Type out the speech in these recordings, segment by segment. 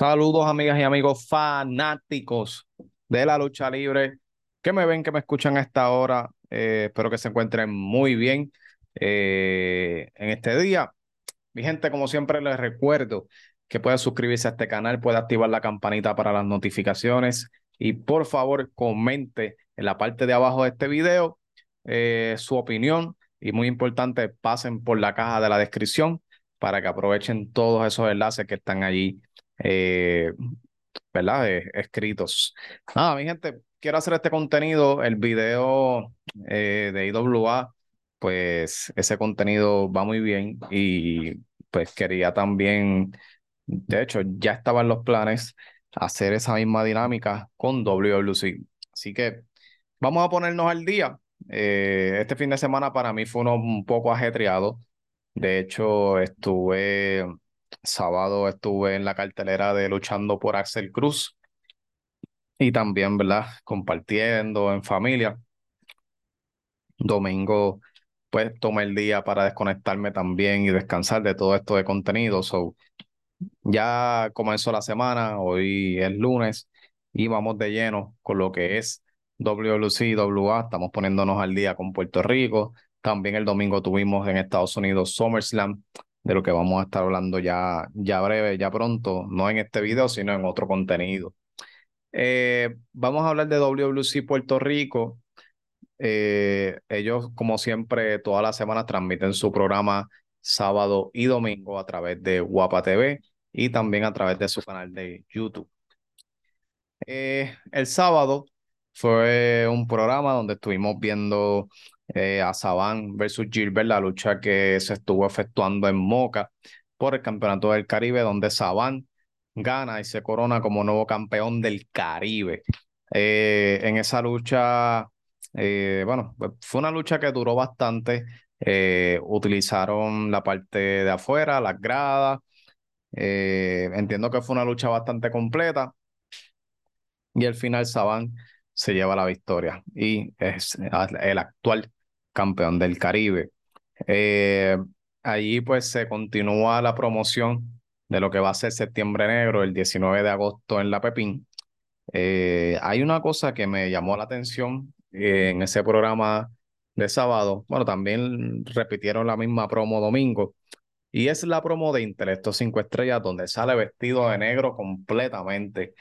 Saludos amigas y amigos fanáticos de la lucha libre que me ven, que me escuchan a esta hora. Eh, espero que se encuentren muy bien eh, en este día. Mi gente, como siempre les recuerdo que puede suscribirse a este canal, puede activar la campanita para las notificaciones y por favor comente en la parte de abajo de este video eh, su opinión y muy importante, pasen por la caja de la descripción para que aprovechen todos esos enlaces que están allí eh, ¿verdad? Eh, escritos. Nada, mi gente, quiero hacer este contenido, el video eh, de IWA, pues ese contenido va muy bien y pues quería también, de hecho, ya estaban los planes hacer esa misma dinámica con WWC. Así que vamos a ponernos al día. este fin de semana para mí fue uno un poco ajetreado. De hecho, estuve Sábado estuve en la cartelera de Luchando por Axel Cruz y también, ¿verdad? Compartiendo en familia. Domingo, pues tomé el día para desconectarme también y descansar de todo esto de contenido. So, ya comenzó la semana, hoy es lunes y vamos de lleno con lo que es WLC, WA. Estamos poniéndonos al día con Puerto Rico. También el domingo tuvimos en Estados Unidos SummerSlam de lo que vamos a estar hablando ya, ya breve, ya pronto, no en este video, sino en otro contenido. Eh, vamos a hablar de WWC Puerto Rico. Eh, ellos, como siempre, todas las semanas transmiten su programa sábado y domingo a través de Guapa TV y también a través de su canal de YouTube. Eh, el sábado fue un programa donde estuvimos viendo eh, a Saban versus Gilbert, la lucha que se estuvo efectuando en Moca por el Campeonato del Caribe, donde Saban gana y se corona como nuevo campeón del Caribe. Eh, en esa lucha, eh, bueno, pues, fue una lucha que duró bastante. utilizaron la parte de afuera, las gradas. entiendo que fue una lucha bastante completa. Y al final Saban se lleva la victoria y es el actual campeón del Caribe. Eh, allí pues se continúa la promoción de lo que va a ser Septiembre Negro el 19 de agosto en La Pepín. Eh, hay una cosa que me llamó la atención eh, en ese programa de sábado. Bueno, también repitieron la misma promo domingo. Y es la promo de Intelecto 5 Estrellas, donde sale vestido de negro completamente.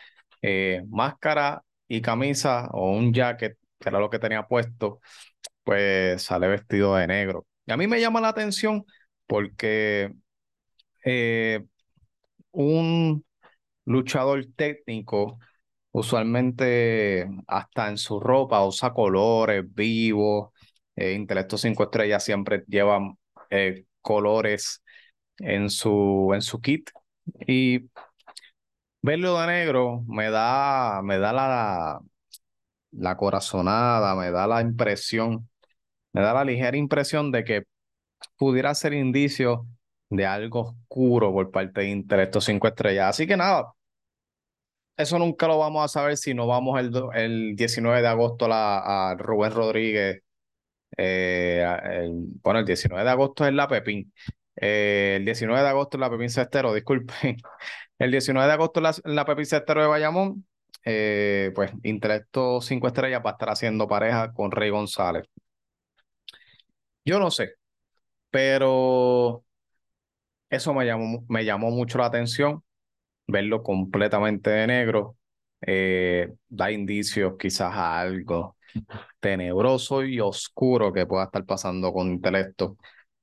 máscara y camisa o un jacket, que era lo que tenía puesto, pues sale vestido de negro. Y a mí me llama la atención porque eh, un luchador técnico usualmente hasta en su ropa usa colores vivos. Eh, Intelecto 5 estrellas siempre lleva eh, colores en su, en su kit. Y verlo de negro me da, me da la, la corazonada, me da la impresión me da la ligera impresión de que pudiera ser indicio de algo oscuro por parte de Intelecto 5 estrellas. Así que nada, eso nunca lo vamos a saber si no vamos el, el 19 de agosto a, Rubén Rodríguez. Eh, bueno, el 19 de agosto es la Pepín. Eh, el 19 de agosto es la Pepín Cestero, disculpen. El 19 de agosto es la, Pepín Cestero de Bayamón. Eh, pues Intelecto 5 estrellas va a estar haciendo pareja con Rey González. Yo no sé, pero eso me llamó, me llamó mucho la atención, verlo completamente de negro, eh, da indicios quizás a algo tenebroso y oscuro que pueda estar pasando con intelecto,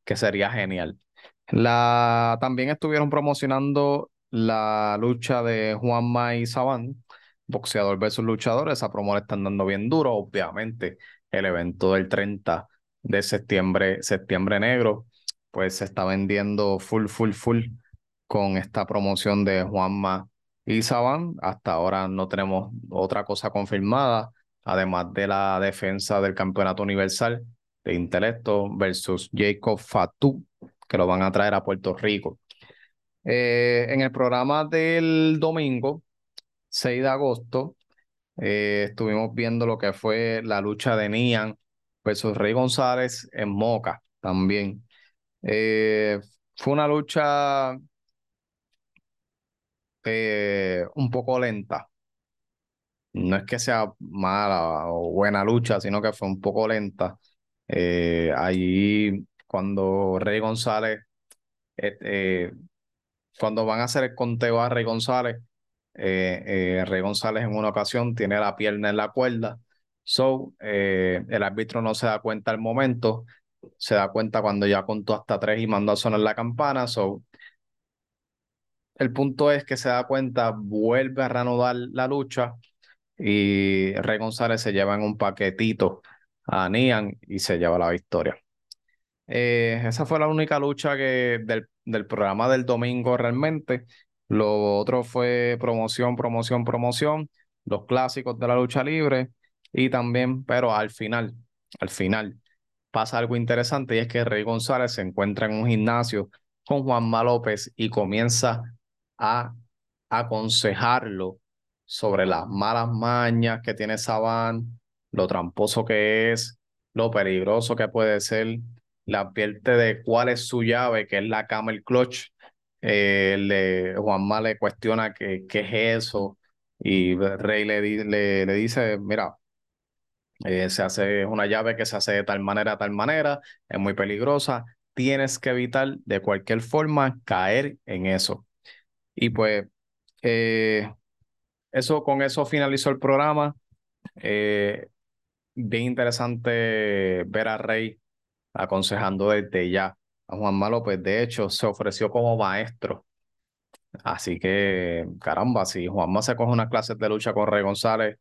que sería genial. La, también estuvieron promocionando la lucha de Juanma y Saban, boxeador versus luchador. Esa promo le están dando bien duro, obviamente. El evento del 30 de septiembre, septiembre negro, pues se está vendiendo full, full, full con esta promoción de Juanma y Saban. Hasta ahora no tenemos otra cosa confirmada, además de la defensa del campeonato universal de intelecto versus Jacob Fatou, que lo van a traer a Puerto Rico. Eh, en el programa del domingo, 6 de agosto, eh, estuvimos viendo lo que fue la lucha de Nian versus Rey González en Moca también. Eh, fue una lucha eh, un poco lenta. No es que sea mala o buena lucha, sino que fue un poco lenta. Eh, allí, cuando Rey González, eh, cuando van a hacer el conteo a Rey González, Rey González en una ocasión tiene la pierna en la cuerda. So, el árbitro no se da cuenta al momento, se da cuenta cuando ya contó hasta tres y mandó a sonar la campana. So, el punto es que se da cuenta, vuelve a reanudar la lucha y Rey González se lleva en un paquetito a Nian y se lleva la victoria. Eh, esa fue la única lucha que del, del programa del domingo realmente. Lo otro fue promoción, promoción, promoción, los clásicos de la lucha libre y también, pero al final, al final pasa algo interesante y es que Rey González se encuentra en un gimnasio con Juanma López y comienza a aconsejarlo sobre las malas mañas que tiene Saban, lo tramposo que es, lo peligroso que puede ser, la advierte de cuál es su llave, que es la camel clutch. Eh, le, Juanma le cuestiona qué, qué es eso y Rey le, le, le dice, mira, eh, se hace una llave que se hace de tal manera, tal manera, es muy peligrosa, tienes que evitar de cualquier forma caer en eso. Y pues eh, eso, con eso finalizó el programa. Eh, bien interesante ver a Rey aconsejando desde ya. A Juan Malo, pues de hecho, se ofreció como maestro. Así que, caramba, si Juanma se coge una clase de lucha con Rey González,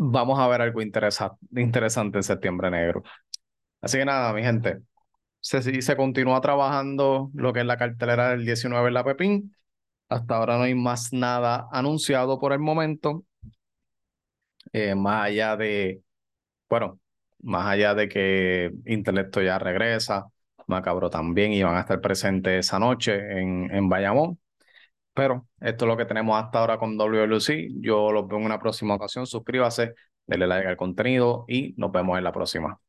vamos a ver algo interesante en septiembre negro. Así que nada, mi gente, se, se continúa trabajando lo que es la cartelera del 19 en la Pepín. Hasta ahora no hay más nada anunciado por el momento. Eh, más allá de, bueno, más allá de que Intelecto ya regresa, Macabro también, y van a estar presentes esa noche en, en Bayamón. Pero esto es lo que tenemos hasta ahora con WLC. Yo los veo en una próxima ocasión. Suscríbase, denle like al contenido y nos vemos en la próxima.